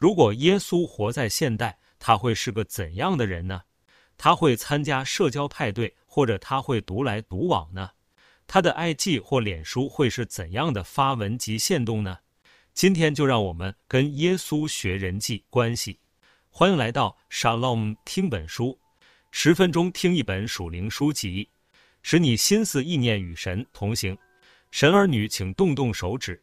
如果耶稣活在现代，他会是个怎样的人呢？他会参加社交派对，或者他会独来独往呢？他的 IG 或脸书会是怎样的发文及限动呢？今天就让我们跟耶稣学人际关系。欢迎来到 Shalom 听本书，十分钟听一本属灵书籍，使你心思意念与神同行。神儿女，请动动手指，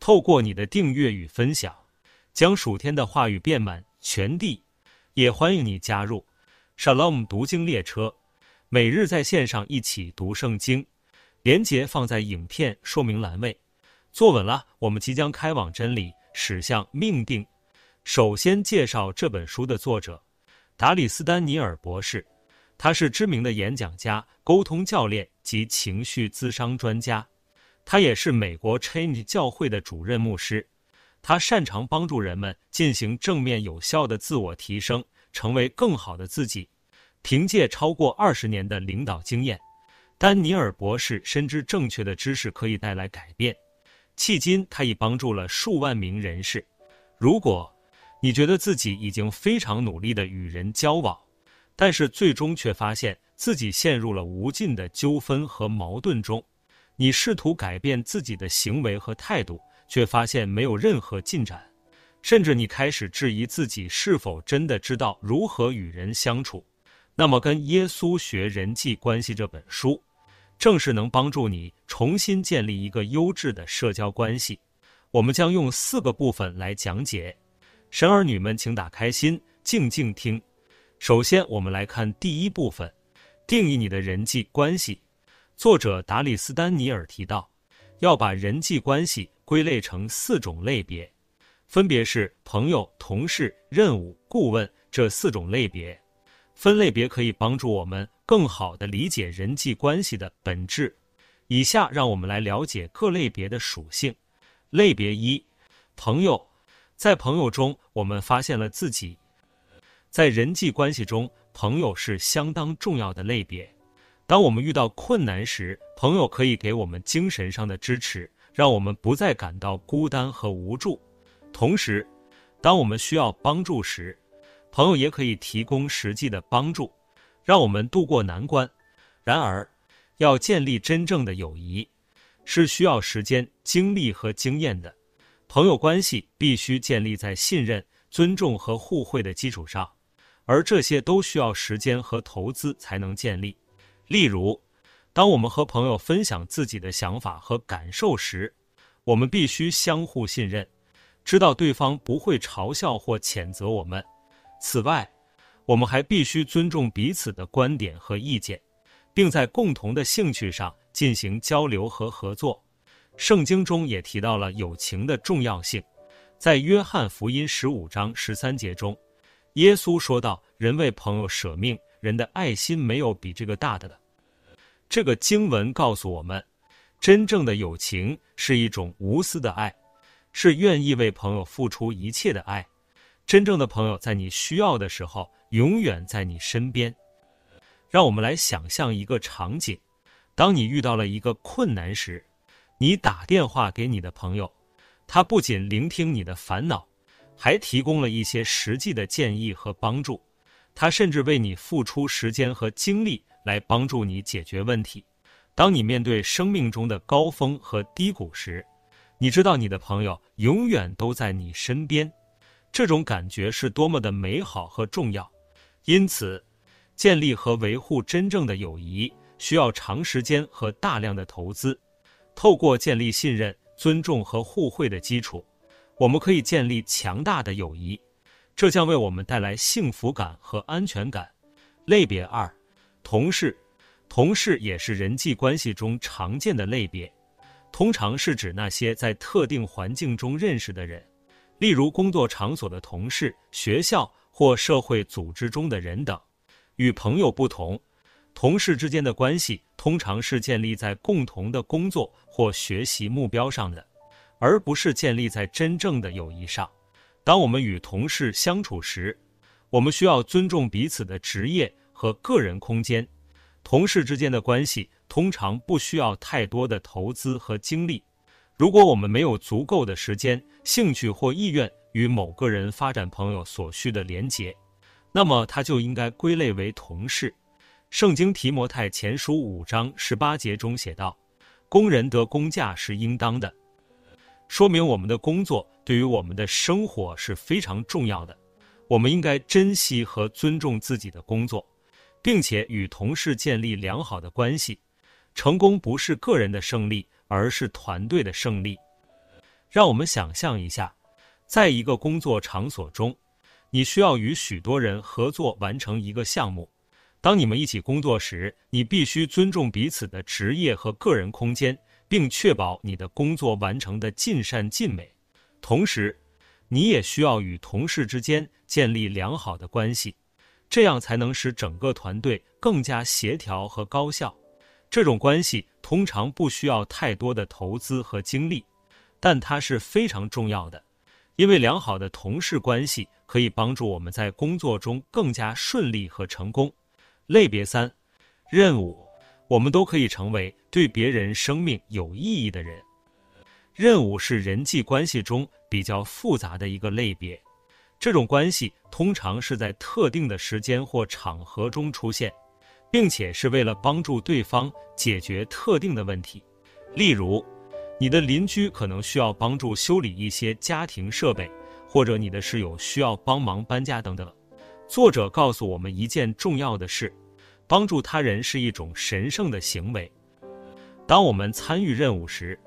透过你的订阅与分享，将暑天的话语遍满全地。也欢迎你加入。Shalom 读经列车，每日在线上一起读圣经，连结放在影片说明栏位。坐稳了，我们即将开往真理，驶向命定。首先介绍这本书的作者，达里斯·丹尼尔博士，他是知名的演讲家、沟通教练及情绪咨商专家，他也是美国 Change 教会的主任牧师。他擅长帮助人们进行正面有效的自我提升，成为更好的自己。凭借超过二十年的领导经验，丹尼尔博士深知正确的知识可以带来改变。迄今，他已帮助了数万名人士。如果你觉得自己已经非常努力地与人交往，但是最终却发现自己陷入了无尽的纠纷和矛盾中，你试图改变自己的行为和态度。却发现没有任何进展，甚至你开始质疑自己是否真的知道如何与人相处。那么，跟耶稣学人际关系这本书，正是能帮助你重新建立一个优质的社交关系。我们将用四个部分来讲解，神儿女们请打开心，静静听。首先，我们来看第一部分，定义你的人际关系。作者达里斯·丹尼尔提到，要把人际关系归类成四种类别，分别是朋友、同事、任务、顾问这四种类别。分类别可以帮助我们更好地理解人际关系的本质。以下让我们来了解各类别的属性。类别一：朋友。在朋友中，我们发现了自己。在人际关系中，朋友是相当重要的类别。当我们遇到困难时，朋友可以给我们精神上的支持。让我们不再感到孤单和无助。同时，当我们需要帮助时，朋友也可以提供实际的帮助，让我们度过难关。然而，要建立真正的友谊，是需要时间、精力和经验的。朋友关系必须建立在信任、尊重和互惠的基础上，而这些都需要时间和投资才能建立。例如，当我们和朋友分享自己的想法和感受时，我们必须相互信任，知道对方不会嘲笑或谴责我们。此外，我们还必须尊重彼此的观点和意见，并在共同的兴趣上进行交流和合作。圣经中也提到了友情的重要性，在约翰福音十五章十三节中，耶稣说道：“人为朋友舍命，人的爱心没有比这个大的了。”这个经文告诉我们，真正的友情是一种无私的爱，是愿意为朋友付出一切的爱。真正的朋友在你需要的时候，永远在你身边。让我们来想象一个场景：当你遇到了一个困难时，你打电话给你的朋友，他不仅聆听你的烦恼，还提供了一些实际的建议和帮助，他甚至为你付出时间和精力。来帮助你解决问题。当你面对生命中的高峰和低谷时，你知道你的朋友永远都在你身边，这种感觉是多么的美好和重要。因此，建立和维护真正的友谊需要长时间和大量的投资。透过建立信任、尊重和互惠的基础，我们可以建立强大的友谊，这将为我们带来幸福感和安全感。类别二。同事，同事也是人际关系中常见的类别，通常是指那些在特定环境中认识的人，例如工作场所的同事、学校或社会组织中的人等。与朋友不同，同事之间的关系通常是建立在共同的工作或学习目标上的，而不是建立在真正的友谊上。当我们与同事相处时，我们需要尊重彼此的职业。和个人空间，同事之间的关系通常不需要太多的投资和精力。如果我们没有足够的时间、兴趣或意愿与某个人发展朋友所需的连结，那么他就应该归类为同事。圣经提摩太前书五章十八节中写道：“工人得工价是应当的。”说明我们的工作对于我们的生活是非常重要的。我们应该珍惜和尊重自己的工作，并且与同事建立良好的关系。成功不是个人的胜利，而是团队的胜利。让我们想象一下，在一个工作场所中，你需要与许多人合作完成一个项目。当你们一起工作时，你必须尊重彼此的职业和个人空间，并确保你的工作完成得尽善尽美。同时，你也需要与同事之间建立良好的关系，这样才能使整个团队更加协调和高效。这种关系通常不需要太多的投资和精力，但它是非常重要的，因为良好的同事关系可以帮助我们在工作中更加顺利和成功。类别三，任务，我们都可以成为对别人生命有意义的人。任务是人际关系中比较复杂的一个类别，这种关系通常是在特定的时间或场合中出现，并且是为了帮助对方解决特定的问题。例如，你的邻居可能需要帮助修理一些家庭设备，或者你的室友需要帮忙搬家等等。作者告诉我们一件重要的事：帮助他人是一种神圣的行为。当我们参与任务时，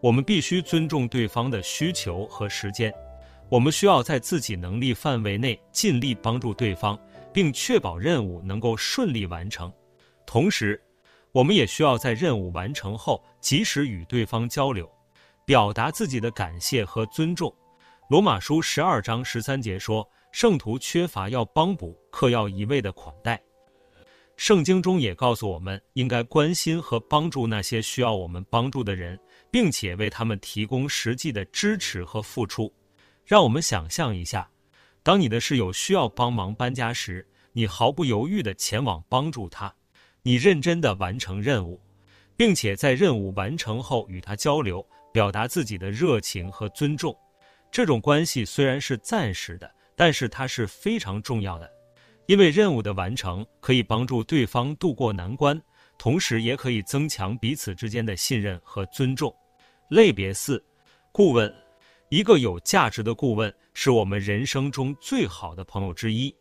我们必须尊重对方的需求和时间。我们需要在自己能力范围内尽力帮助对方，并确保任务能够顺利完成。同时，我们也需要在任务完成后及时与对方交流，表达自己的感谢和尊重。罗马书十二章十三节说。圣徒缺乏要帮补，客要一味的款待。圣经中也告诉我们，应该关心和帮助那些需要我们帮助的人，并且为他们提供实际的支持和付出。让我们想象一下，当你的室友需要帮忙搬家时，你毫不犹豫地前往帮助他，你认真地完成任务，并且在任务完成后与他交流，表达自己的热情和尊重。这种关系虽然是暂时的。但是它是非常重要的，因为任务的完成可以帮助对方度过难关，同时也可以增强彼此之间的信任和尊重。类别四，顾问，一个有价值的顾问是我们人生中最好的朋友之一。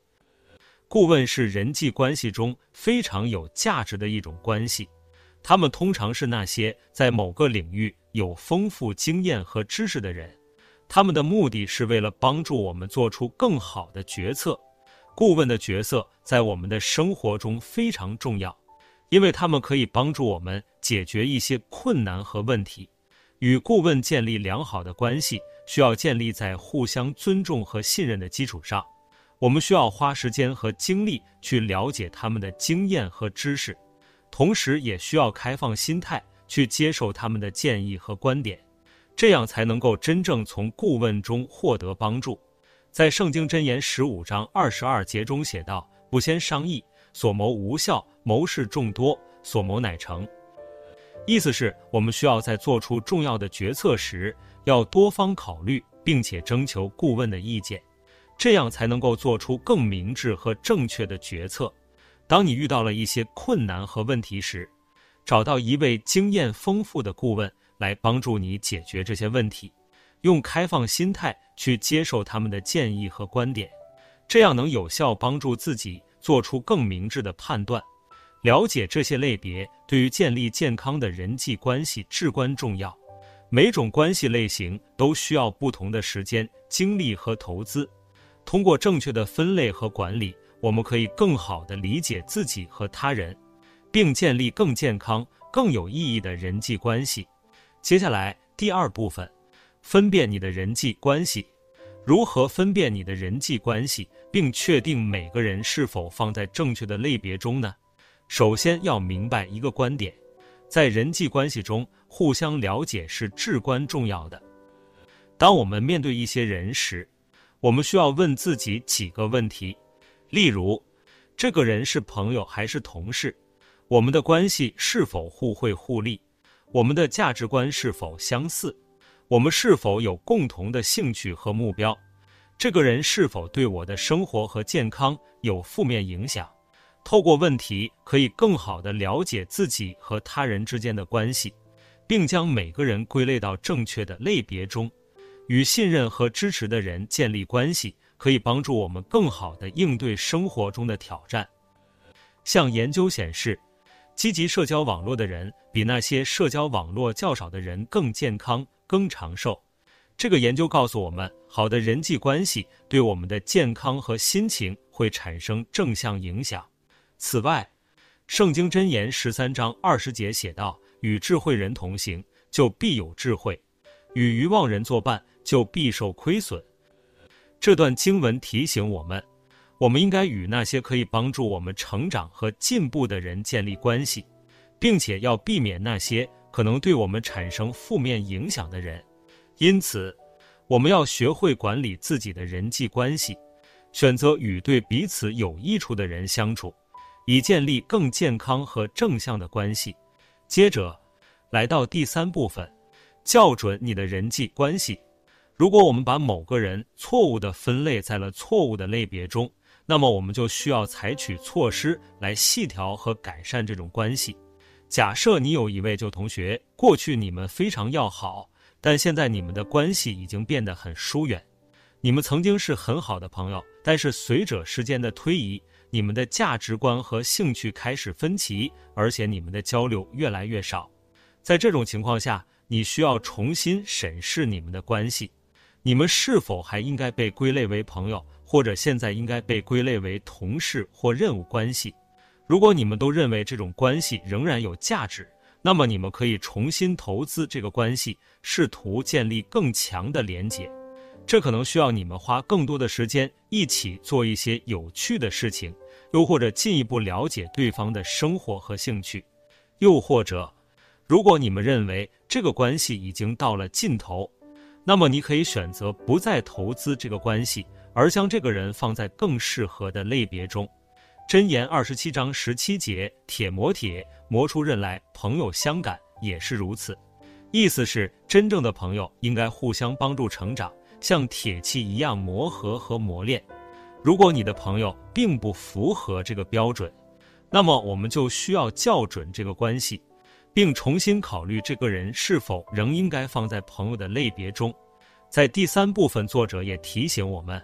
顾问是人际关系中非常有价值的一种关系，他们通常是那些在某个领域有丰富经验和知识的人。他们的目的是为了帮助我们做出更好的决策。顾问的角色在我们的生活中非常重要，因为他们可以帮助我们解决一些困难和问题。与顾问建立良好的关系，需要建立在互相尊重和信任的基础上。我们需要花时间和精力去了解他们的经验和知识，同时也需要开放心态去接受他们的建议和观点。这样才能够真正从顾问中获得帮助。在圣经箴言十五章二十二节中写道：“不先商议，所谋无效；谋事众多，所谋乃成。”意思是我们需要在做出重要的决策时，要多方考虑，并且征求顾问的意见，这样才能够做出更明智和正确的决策。当你遇到了一些困难和问题时，找到一位经验丰富的顾问。来帮助你解决这些问题，用开放心态去接受他们的建议和观点，这样能有效帮助自己做出更明智的判断。了解这些类别对于建立健康的人际关系至关重要。每种关系类型都需要不同的时间、精力和投资。通过正确的分类和管理，我们可以更好地理解自己和他人，并建立更健康、更有意义的人际关系。接下来第二部分，分辨你的人际关系。如何分辨你的人际关系，并确定每个人是否放在正确的类别中呢？首先要明白一个观点，在人际关系中，互相了解是至关重要的。当我们面对一些人时，我们需要问自己几个问题，例如，这个人是朋友还是同事？我们的关系是否互惠互利？我们的价值观是否相似？我们是否有共同的兴趣和目标？这个人是否对我的生活和健康有负面影响？透过问题，可以更好地了解自己和他人之间的关系，并将每个人归类到正确的类别中。与信任和支持的人建立关系，可以帮助我们更好地应对生活中的挑战。像研究显示，积极社交网络的人比那些社交网络较少的人更健康、更长寿。这个研究告诉我们，好的人际关系对我们的健康和心情会产生正向影响。此外，圣经箴言十三章二十节写道：“与智慧人同行，就必有智慧；与愚妄人作伴，就必受亏损。”这段经文提醒我们，我们应该与那些可以帮助我们成长和进步的人建立关系，并且要避免那些可能对我们产生负面影响的人。因此，我们要学会管理自己的人际关系，选择与对彼此有益处的人相处。以建立更健康和正向的关系。接着，来到第三部分，校准你的人际关系。如果我们把某个人错误的分类在了错误的类别中，那么我们就需要采取措施来细调和改善这种关系。假设你有一位旧同学，过去你们非常要好，但现在你们的关系已经变得很疏远。你们曾经是很好的朋友，但是随着时间的推移，你们的价值观和兴趣开始分歧，而且你们的交流越来越少。在这种情况下，你需要重新审视你们的关系：你们是否还应该被归类为朋友，或者现在应该被归类为同事或任务关系？如果你们都认为这种关系仍然有价值，那么你们可以重新投资这个关系，试图建立更强的连结。这可能需要你们花更多的时间一起做一些有趣的事情。又或者进一步了解对方的生活和兴趣，又或者，如果你们认为这个关系已经到了尽头，那么你可以选择不再投资这个关系，而将这个人放在更适合的类别中。箴言二十七章十七节：铁磨铁，磨出刃来；朋友相感也是如此。意思是，真正的朋友应该互相帮助成长，像铁器一样磨合和磨练。如果你的朋友并不符合这个标准，那么我们就需要校准这个关系，并重新考虑这个人是否仍应该放在朋友的类别中。在第三部分，作者也提醒我们，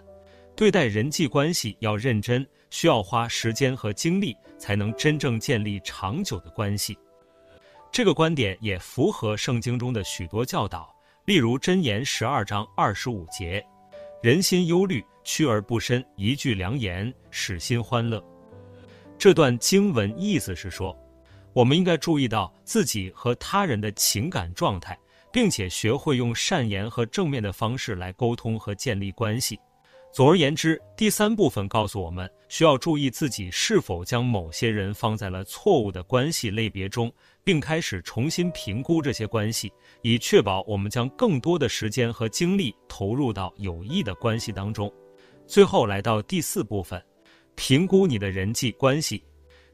对待人际关系要认真，需要花时间和精力才能真正建立长久的关系。这个观点也符合圣经中的许多教导，例如箴言十二章二十五节。人心忧虑，屈而不伸；一句良言，使心欢乐。这段经文意思是说，我们应该注意到自己和他人的情感状态，并且学会用善言和正面的方式来沟通和建立关系。总而言之，第三部分告诉我们，需要注意自己是否将某些人放在了错误的关系类别中，并开始重新评估这些关系，以确保我们将更多的时间和精力投入到有益的关系当中。最后来到第四部分，评估你的人际关系。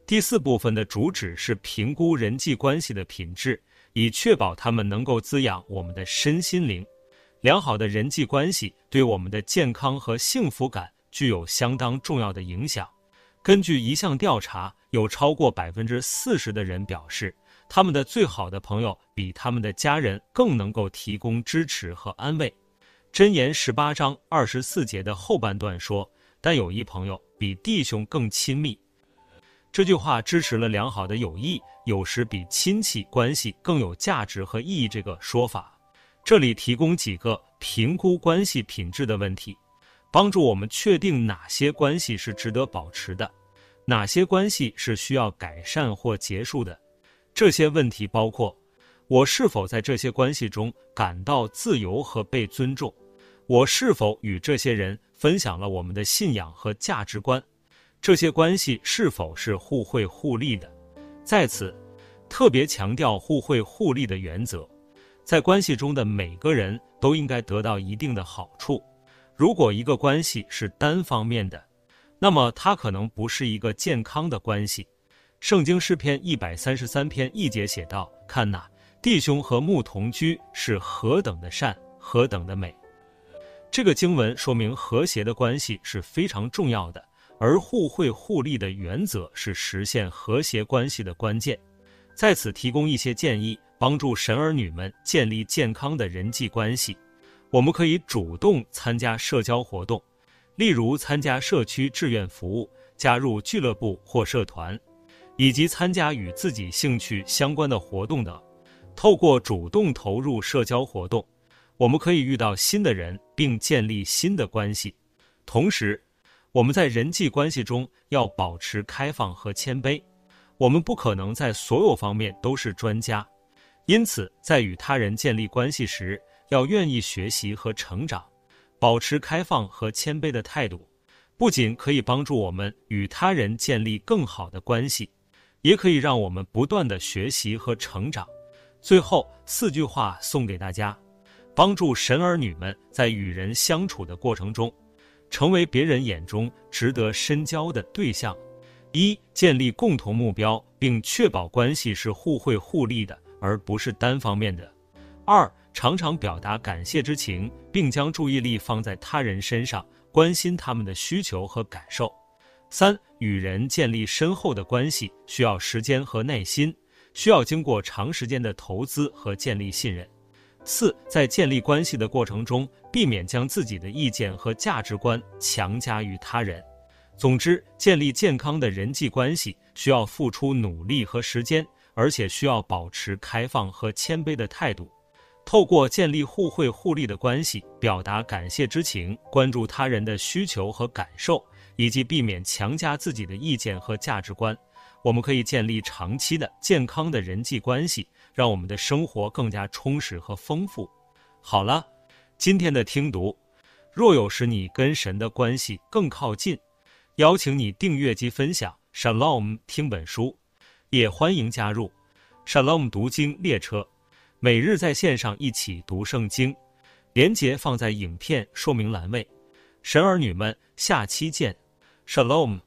第四部分的主旨是评估人际关系的品质，以确保他们能够滋养我们的身心灵。良好的人际关系对我们的健康和幸福感具有相当重要的影响。根据一项调查，有超过百分之四十的人表示，他们的最好的朋友比他们的家人更能够提供支持和安慰。箴言十八章二十四节的后半段说：“但有一朋友比弟兄更亲密。”这句话支持了良好的友谊有时比亲戚关系更有价值和意义这个说法。这里提供几个评估关系品质的问题，帮助我们确定哪些关系是值得保持的，哪些关系是需要改善或结束的。这些问题包括：我是否在这些关系中感到自由和被尊重？我是否与这些人分享了我们的信仰和价值观？这些关系是否是互惠互利的？在此，特别强调互惠互利的原则。在关系中的每个人都应该得到一定的好处。如果一个关系是单方面的，那么它可能不是一个健康的关系。圣经诗篇一百三十三篇一节写道：“看哪，弟兄和睦同居是何等的善，何等的美。”这个经文说明和谐的关系是非常重要的，而互惠互利的原则是实现和谐关系的关键。在此提供一些建议，帮助神儿女们建立健康的人际关系。我们可以主动参加社交活动，例如参加社区志愿服务、加入俱乐部或社团，以及参加与自己兴趣相关的活动等。透过主动投入社交活动，我们可以遇到新的人，并建立新的关系。同时，我们在人际关系中要保持开放和谦卑。我们不可能在所有方面都是专家，因此在与他人建立关系时，要愿意学习和成长，保持开放和谦卑的态度，不仅可以帮助我们与他人建立更好的关系，也可以让我们不断地学习和成长。最后四句话送给大家，帮助神儿女们在与人相处的过程中，成为别人眼中值得深交的对象。一、建立共同目标，并确保关系是互惠互利的，而不是单方面的。二、常常表达感谢之情，并将注意力放在他人身上，关心他们的需求和感受。三、与人建立深厚的关系需要时间和耐心。需要经过长时间的投资和建立信任。四，在建立关系的过程中，避免将自己的意见和价值观强加于他人。总之，建立健康的人际关系需要付出努力和时间，而且需要保持开放和谦卑的态度。透过建立互惠互利的关系，表达感谢之情，关注他人的需求和感受，以及避免强加自己的意见和价值观。我们可以建立长期的健康的人际关系，让我们的生活更加充实和丰富。好了，今天的听读，若有使你跟神的关系更靠近，邀请你订阅及分享 Shalom 听本书，也欢迎加入 Shalom 读经列车，每日在线上一起读圣经。连结放在影片说明栏位。神儿女们，下期见，Shalom。